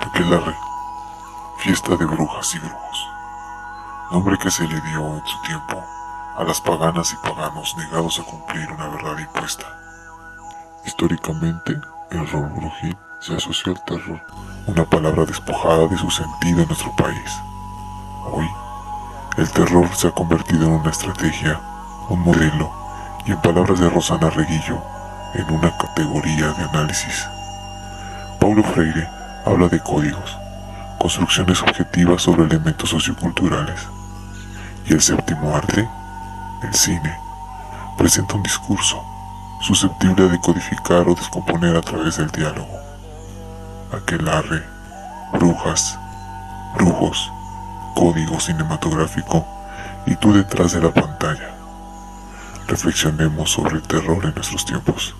Aquelarre, fiesta de brujas y brujos, nombre que se le dio en su tiempo a las paganas y paganos negados a cumplir una verdad impuesta. Históricamente, el rol brujil se asoció al terror, una palabra despojada de su sentido en nuestro país. Hoy, el terror se ha convertido en una estrategia, un modelo y en palabras de Rosana Reguillo, en una categoría de análisis. Paulo Freire habla de códigos, construcciones objetivas sobre elementos socioculturales. Y el séptimo arte, el cine, presenta un discurso susceptible de codificar o descomponer a través del diálogo. Aquelarre, brujas, brujos, código cinematográfico y tú detrás de la pantalla. Reflexionemos sobre el terror en nuestros tiempos.